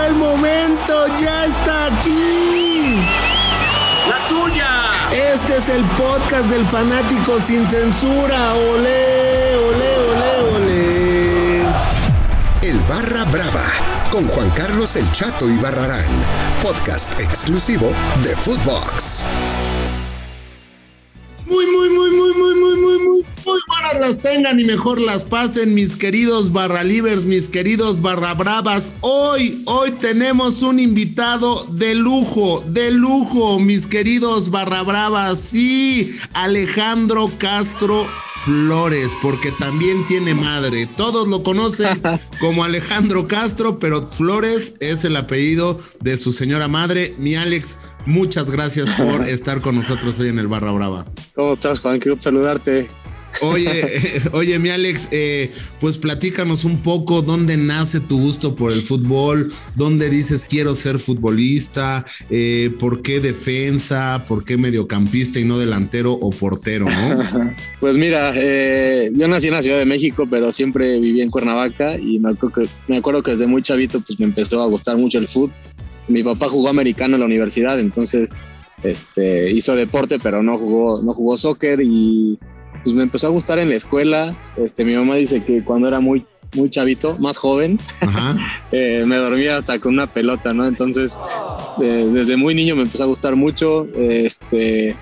llegó el momento, ya está aquí. La tuya. Este es el podcast del fanático sin censura. Olé, olé, olé, olé. El Barra Brava con Juan Carlos El Chato y Barrarán, podcast exclusivo de Footbox. Las tengan y mejor las pasen, mis queridos barra livers, mis queridos barra bravas. Hoy, hoy tenemos un invitado de lujo, de lujo, mis queridos barra bravas. Sí, Alejandro Castro Flores, porque también tiene madre. Todos lo conocen como Alejandro Castro, pero Flores es el apellido de su señora madre. Mi Alex, muchas gracias por estar con nosotros hoy en el Barra Brava. ¿Cómo estás, Juan? Quiero saludarte. Oye, oye, mi Alex, eh, pues platícanos un poco dónde nace tu gusto por el fútbol, dónde dices quiero ser futbolista, eh, por qué defensa, por qué mediocampista y no delantero o portero, ¿no? pues mira, eh, yo nací en la Ciudad de México, pero siempre viví en Cuernavaca y me acuerdo, que, me acuerdo que desde muy chavito pues me empezó a gustar mucho el fútbol. Mi papá jugó americano en la universidad, entonces este, hizo deporte, pero no jugó, no jugó soccer y pues me empezó a gustar en la escuela. Este, mi mamá dice que cuando era muy, muy chavito, más joven, eh, me dormía hasta con una pelota, ¿no? Entonces, desde muy niño me empezó a gustar mucho. este,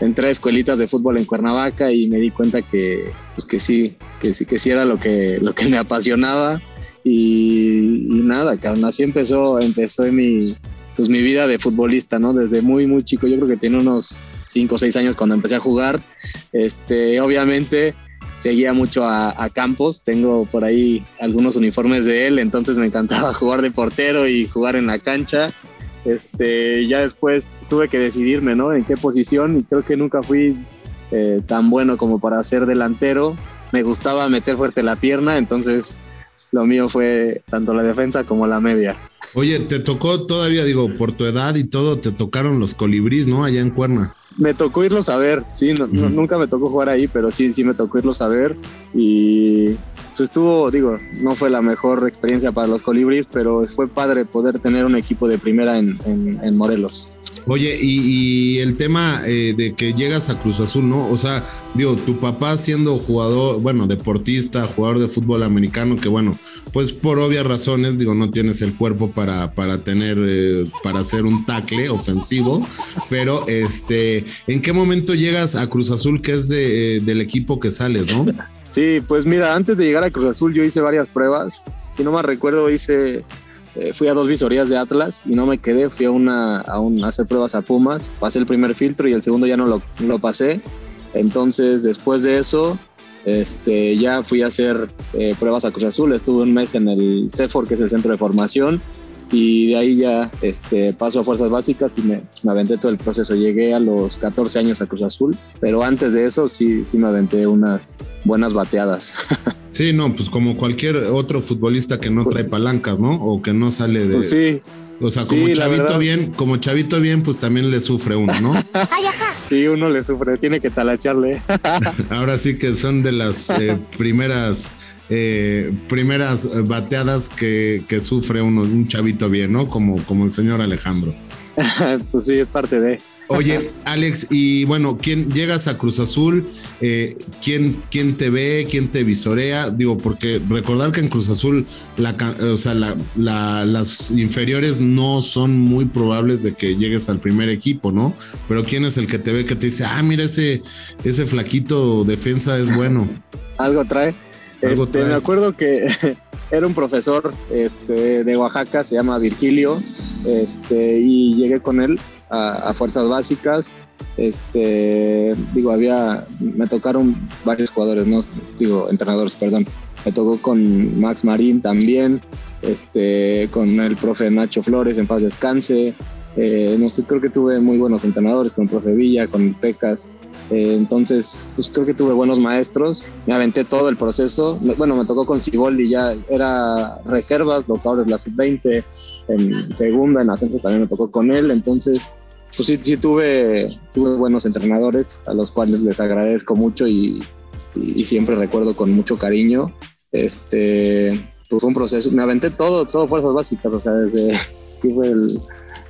entré a escuelitas de fútbol en Cuernavaca y me di cuenta que, pues que sí, que sí, que sí era lo que, lo que me apasionaba. Y, y nada, así empezó, empezó mi, pues mi vida de futbolista, ¿no? Desde muy, muy chico, yo creo que tenía unos 5 o 6 años cuando empecé a jugar. Este, obviamente seguía mucho a, Campos, tengo por ahí algunos uniformes de él, entonces me encantaba jugar de portero y jugar en la cancha. Este, ya después tuve que decidirme, ¿no? En qué posición y creo que nunca fui eh, tan bueno como para ser delantero. Me gustaba meter fuerte la pierna, entonces lo mío fue tanto la defensa como la media. Oye, te tocó todavía, digo, por tu edad y todo, te tocaron los colibrís, ¿no? Allá en Cuerna. Me tocó irlos a ver, sí, nunca me tocó jugar ahí, pero sí, sí me tocó irlos a ver y pues estuvo, digo, no fue la mejor experiencia para los colibríes, pero fue padre poder tener un equipo de primera en, en, Morelos. Oye, y, el tema eh, de que llegas a Cruz Azul, ¿no? O sea, digo, tu papá siendo jugador, bueno, deportista, jugador de fútbol americano, que bueno, pues por obvias razones, digo, no tienes el cuerpo para, para tener, eh, para hacer un tackle ofensivo, pero este, ¿en qué momento llegas a Cruz Azul, que es eh, del equipo que sales, ¿no? Sí, pues mira, antes de llegar a Cruz Azul yo hice varias pruebas. Si no me recuerdo, hice, eh, fui a dos visorías de Atlas y no me quedé. Fui a una a, un, hacer pruebas a Pumas. Pasé el primer filtro y el segundo ya no lo, lo pasé. Entonces, después de eso, este, ya fui a hacer eh, pruebas a Cruz Azul. Estuve un mes en el CEFOR, que es el centro de formación y de ahí ya este, paso a fuerzas básicas y me, me, aventé todo el proceso. Llegué a los 14 años a Cruz Azul, pero antes de eso sí, sí me aventé unas buenas bateadas. Sí, no, pues como cualquier otro futbolista que no trae palancas, ¿no? O que no sale de... Pues sí. O sea, como chavito bien, como chavito bien, pues también le sufre uno, ¿no? sí, uno le sufre, tiene que talacharle. Ahora sí que son de las eh, primeras eh, primeras bateadas que, sufre uno, un chavito bien, ¿no? Como, como el señor Alejandro. pues sí, es parte de. Oye, Alex, y bueno, ¿quién llegas a Cruz Azul? Eh, ¿quién, ¿quién, te ve? ¿Quién te visorea? Digo, porque recordar que en Cruz Azul, la, o sea, las inferiores no son muy probables de que llegues al primer equipo, ¿no? Pero ¿quién es el que te ve que te dice, ah, mira, ese, ese flaquito defensa es bueno? Algo trae. Este, me acuerdo que era un profesor este, de Oaxaca, se llama Virgilio, este, y llegué con él a, fuerzas básicas. Este, digo, había, me tocaron varios jugadores, no digo, entrenadores, perdón. Me tocó con Max Marín también, este, con el profe Nacho Flores, en paz descanse. Eh, no sé, creo que tuve muy buenos entrenadores, con el profe Villa, con Pecas. Eh, entonces, pues creo que tuve buenos maestros. Me aventé todo el proceso. Bueno, me tocó con Ciboldi, ya era reserva, lo que ahora la sub-20. En segunda, en ascenso también me tocó con él. Entonces, pues sí, sí tuve, tuve buenos entrenadores a los cuales les agradezco mucho y, y, siempre recuerdo con mucho cariño. Este, pues fue un proceso. Me aventé todo, todo fuerzas básicas, o sea, desde que fue el,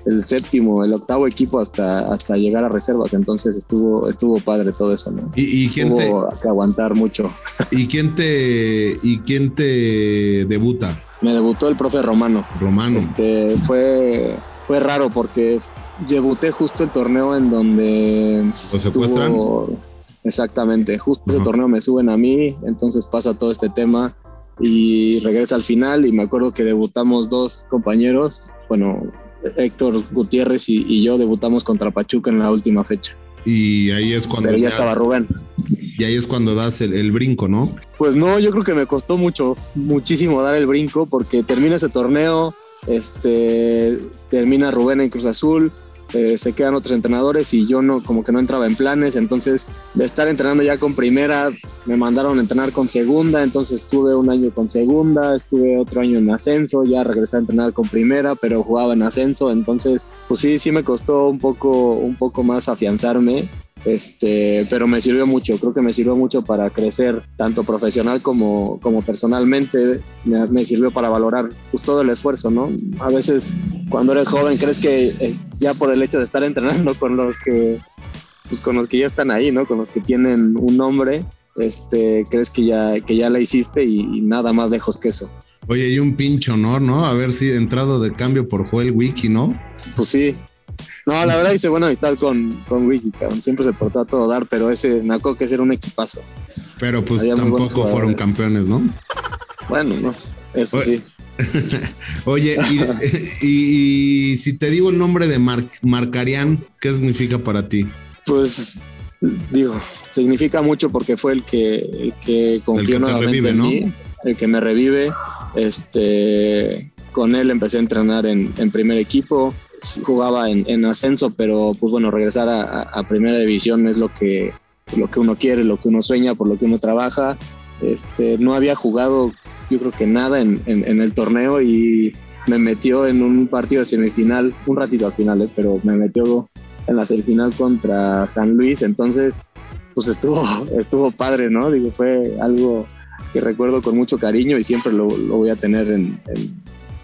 el séptimo, el octavo equipo hasta, hasta llegar a reservas. Entonces estuvo, estuvo padre todo eso, ¿no? ¿Y, y quién Hubo que aguantar mucho. ¿Y quién te y quién te debuta? Me debutó el profe Romano. Romano. Este fue, fue raro porque debuté justo el torneo en donde. ¿Lo secuestran? exactamente. Justo ese torneo me suben a mí. Entonces pasa todo este tema y regresa al final. Y me acuerdo que debutamos dos compañeros. Bueno, Héctor Gutiérrez y, y yo debutamos contra Pachuca en la última fecha. Y ahí es cuando Pero ya ya- estaba Rubén. y ahí es cuando das el, el brinco, ¿no? Pues no, yo creo que me costó mucho, muchísimo dar el brinco porque termina ese torneo, este, termina Rubén en Cruz Azul, eh, se quedan otros entrenadores y yo no, como que no entraba en planes, entonces de estar entrenando ya con primera, me mandaron entrenar con segunda, entonces estuve un año con segunda, estuve otro año en ascenso, ya regresé a entrenar con primera, pero jugaba en ascenso, entonces pues sí, sí me costó un poco, un poco más afianzarme este, pero me sirvió mucho, creo que me sirvió mucho para crecer tanto profesional como, como personalmente, me, me sirvió para valorar pues, todo el esfuerzo, ¿no? A veces cuando eres joven crees que eh, ya por el hecho de estar entrenando con los que, pues con los que ya están ahí, ¿no? Con los que tienen un nombre, este, crees que ya, que ya la hiciste y, y nada más lejos que eso. Oye, y un pinche honor, ¿no? Haber sido entrado de cambio por Joel Wiki, ¿no? Pues sí. No, la verdad hice buena amistad con, con Wiki, cabrón. Siempre se portó a todo dar, pero ese me acuerdo que ese era un equipazo. Pero pues Había tampoco fueron campeones, ¿no? Bueno, no, eso sí. Oye, y, y- y si te digo el nombre de Mar Marcarian, ¿qué significa para ti? Pues digo, significa mucho porque fue el que, el que confió que te revive, en ¿no? mí, el que me revive. Este, con él empecé a entrenar en, en primer equipo, jugaba en, en ascenso, pero pues bueno, regresar a, a- primera división es lo que, lo que uno quiere, lo que uno sueña, por lo que uno trabaja. Este, no había jugado, yo creo que nada en, en- en el torneo y me metió en un partido de semifinal, un ratito al final, ¿eh? pero me metió en la semifinal contra San Luis, entonces pues estuvo, estuvo padre, ¿no? Digo, fue algo que recuerdo con mucho cariño y siempre lo, lo voy a tener en-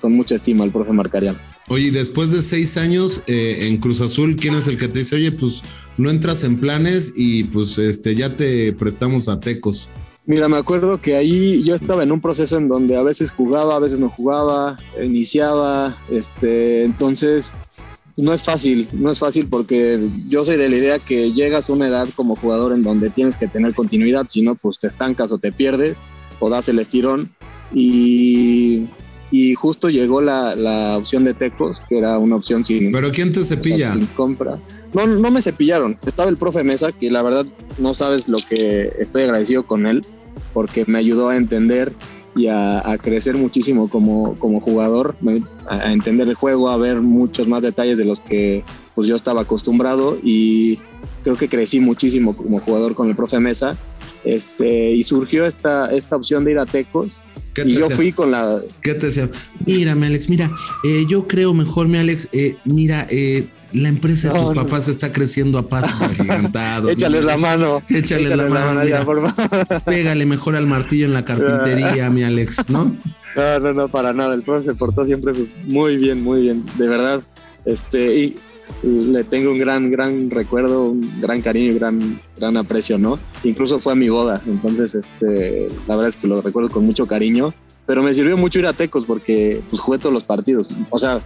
con mucha estima al profe Marcarian. Oye, después de seis años eh, en Cruz Azul, ¿quién es el que te dice, oye, pues no entras en planes y pues este ya te prestamos a Tecos? Mira, me acuerdo que ahí yo estaba en un proceso en donde a veces jugaba, a veces no jugaba, iniciaba, este, entonces no es fácil, no es fácil porque yo soy de la idea que llegas a una edad como jugador en donde tienes que tener continuidad, si no, pues te estancas o te pierdes o das el estirón y, y justo llegó la, la opción de Tecos, que era una opción sin, Pero ¿quién te o sea, cepilla? sin compra. No, no me cepillaron. Estaba el profe Mesa, que la verdad no sabes lo que estoy agradecido con él, porque me ayudó a entender y a, a crecer muchísimo como, como jugador, a entender el juego, a ver muchos más detalles de los que pues yo estaba acostumbrado y creo que crecí muchísimo como jugador con el profe Mesa. Este, y surgió esta, esta opción de ir a Tecos ¿Qué y yo fui con la, ¿Qué te decía? Mírame, Alex, mira, eh, yo creo mejor, mi Alex, eh, mira, eh, la empresa de No, tus no. papás está creciendo a pasos agigantados. échales mira, la mano. Échales la mano, ya, mira. por favor. Pégale mejor al martillo en la carpintería, mi Alex, ¿no? No, no, no, para nada. El profe se portó siempre muy bien, muy bien. De verdad. Este, y le tengo un gran, gran recuerdo, un gran cariño y gran, gran aprecio, ¿no? Incluso fue a mi boda. Entonces, este, la verdad es que lo recuerdo con mucho cariño. Pero me sirvió mucho ir a Tecos porque pues, jugué todos los partidos. O sea,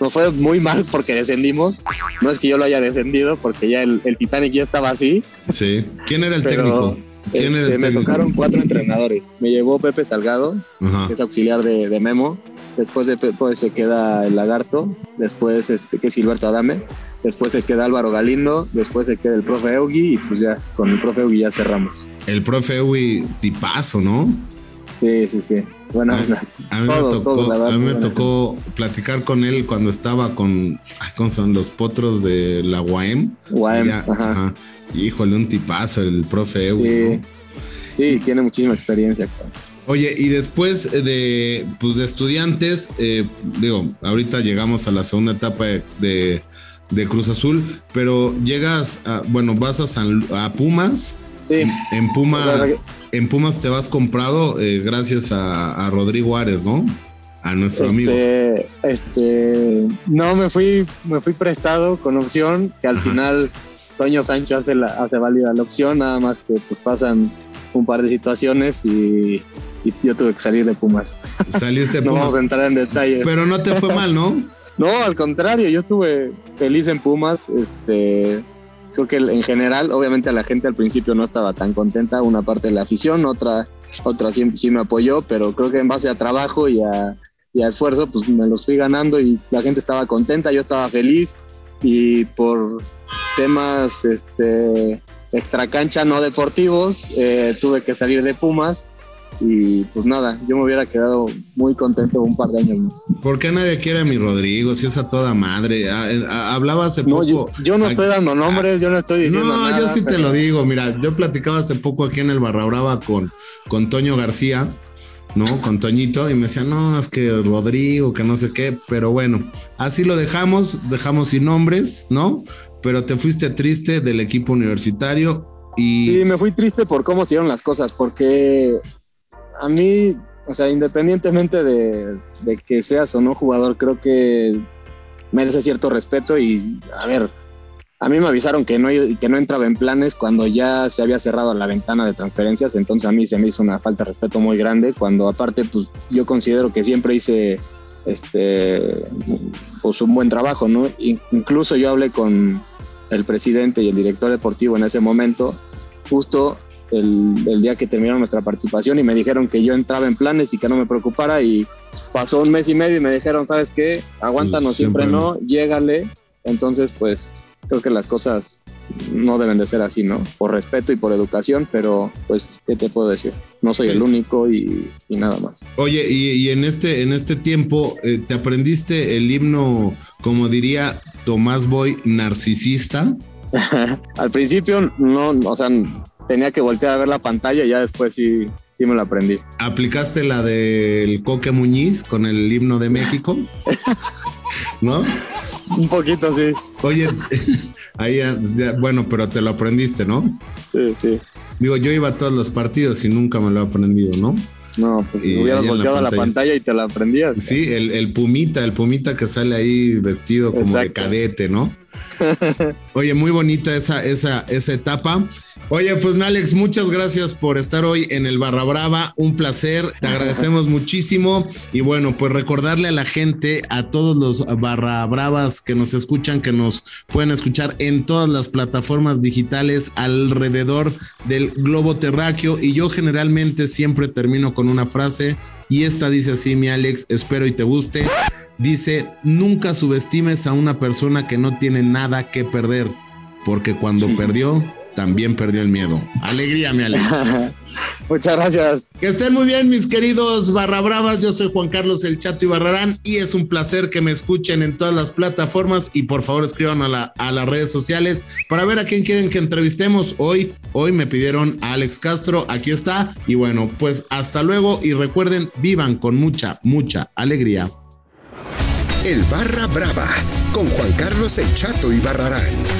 nos fue muy mal porque descendimos. No es que yo lo haya descendido porque ya el, el Titanic ya estaba así. Sí. ¿Quién era el técnico? ¿Quién era Este, el me técnico? tocaron cuatro entrenadores. Me llevó Pepe Salgado, Ajá. que es auxiliar de, de Memo. Después de Pepe se queda el Lagarto. Después este, que es Gilberto Adame. Después se queda Álvaro Galindo. Después se queda el profe Eugi. Y pues ya, con el profe Eugi ya cerramos. El profe Ewi, tipazo, ¿no? Sí, sí, sí. Bueno, A mí Todos, me tocó, todos, verdad, a mí me tocó platicar con él cuando estaba con, ¿cómo son los potros de la UAM? Guaem, Ya, ajá. ajá. Híjole, un tipazo el profe Ewi, Sí. ¿no? Sí, tiene muchísima experiencia. cabrón. Oye, y después de, pues, de estudiantes, eh, digo, ahorita llegamos a la segunda etapa de, de- de Cruz Azul, pero llegas, a, bueno, vas a, San, a Pumas, Sí. en Pumas, en Pumas te vas comprado eh, gracias a, Rodrigo Árez, ¿no? A nuestro amigo. Este, este, no, me fui, me fui prestado con opción, que al final Toño Sancho hace, la, hace válida la opción, nada más que pues, pasan un par de situaciones y, yo tuve que salir de Pumas. Saliste de Pumas. no vamos a entrar en detalle. Pero no te fue mal, ¿no? no, al contrario, yo estuve feliz en Pumas. Este, creo que en general, obviamente a la gente al principio no estaba tan contenta, una parte de la afición, otra, otra sí, sí me apoyó, pero creo que en base a trabajo y a, y a esfuerzo, pues me los fui ganando y la gente estaba contenta, yo estaba feliz y por temas este, extra cancha no deportivos, eh, tuve que salir de Pumas y pues nada, yo me hubiera quedado muy contento un par de años más. ¿Por qué nadie quiere a mi Rodrigo? Si es a toda madre. Eh, ah, hablaba hace poco. Yo, no estoy dando nombres, yo no estoy diciendo no, No, yo sí te lo digo. Mira, yo platicaba hace poco aquí en el Barra Brava con, con Toño García, ¿no? Con Toñito, y me decía, no, es que Rodrigo, que no sé qué. Pero bueno, así lo dejamos, dejamos sin nombres, ¿no? Pero te fuiste triste del equipo universitario. Y... Sí, me fui triste por cómo se dieron las cosas, porque a mí, o sea, independientemente de, que seas o no jugador, creo que merece cierto respeto y, a ver, a mí me avisaron que no, que no entraba en planes cuando ya se había cerrado la ventana de transferencias, entonces a mí se me hizo una falta de respeto muy grande, cuando aparte, pues yo considero que siempre hice este, pues un buen trabajo, ¿no? Incluso yo hablé con el presidente y el director deportivo en ese momento, justo el, día que terminaron nuestra participación y me dijeron que yo entraba en planes y que no me preocupara y pasó un mes y medio y me dijeron, ¿sabes qué? Aguántanos, pues siempre, no, llégale. Entonces, pues creo que las cosas no deben de ser así, ¿no? Por respeto y por educación, pero pues, ¿qué te puedo decir? No soy el único y, nada más. Oye, y, en, este, en este tiempo, eh, ¿te aprendiste el himno, como diría Tomás Boy, narcisista? Al principio no, o sea, tenía que voltear a ver la pantalla y ya después sí, sí me lo aprendí. ¿Aplicaste la del Coque Muñiz con el himno de México? ¿No? Un poquito, sí. Oye, ahí bueno, pero te lo aprendiste, ¿no? Sí, sí. Digo, yo iba a todos los partidos y nunca me lo he aprendido, ¿no? No, pues hubieras volteado la pantalla y te la aprendías. Sí, el, el, pumita, el pumita que sale ahí vestido como de cadete, ¿no? Oye, muy bonita esa, esa, esa etapa. Oye, pues Alex, muchas gracias por estar hoy en el Barra Brava. Un placer, te agradecemos muchísimo. Y bueno, pues recordarle a la gente, a todos los Barra Bravas que nos escuchan, que nos pueden escuchar en todas las plataformas digitales alrededor del globo terráqueo. Y yo generalmente siempre termino con una frase, y esta dice así, mi Alex, espero y te guste. Dice, nunca subestimes a una persona que no tiene nada que perder, porque cuando perdió también perdió el miedo. Alegría, mi Alex. Muchas gracias. Que estén muy bien, mis queridos barra bravas. Yo soy Juan Carlos El Chato y Barrarán y es un placer que me escuchen en todas las plataformas y por favor escriban a, la, a las redes sociales para ver a quién quieren que entrevistemos. Hoy, hoy me pidieron a Alex Castro. Aquí está. Y bueno, pues hasta luego y recuerden, vivan con mucha, mucha alegría. El Barra Brava con Juan Carlos El Chato y Barrarán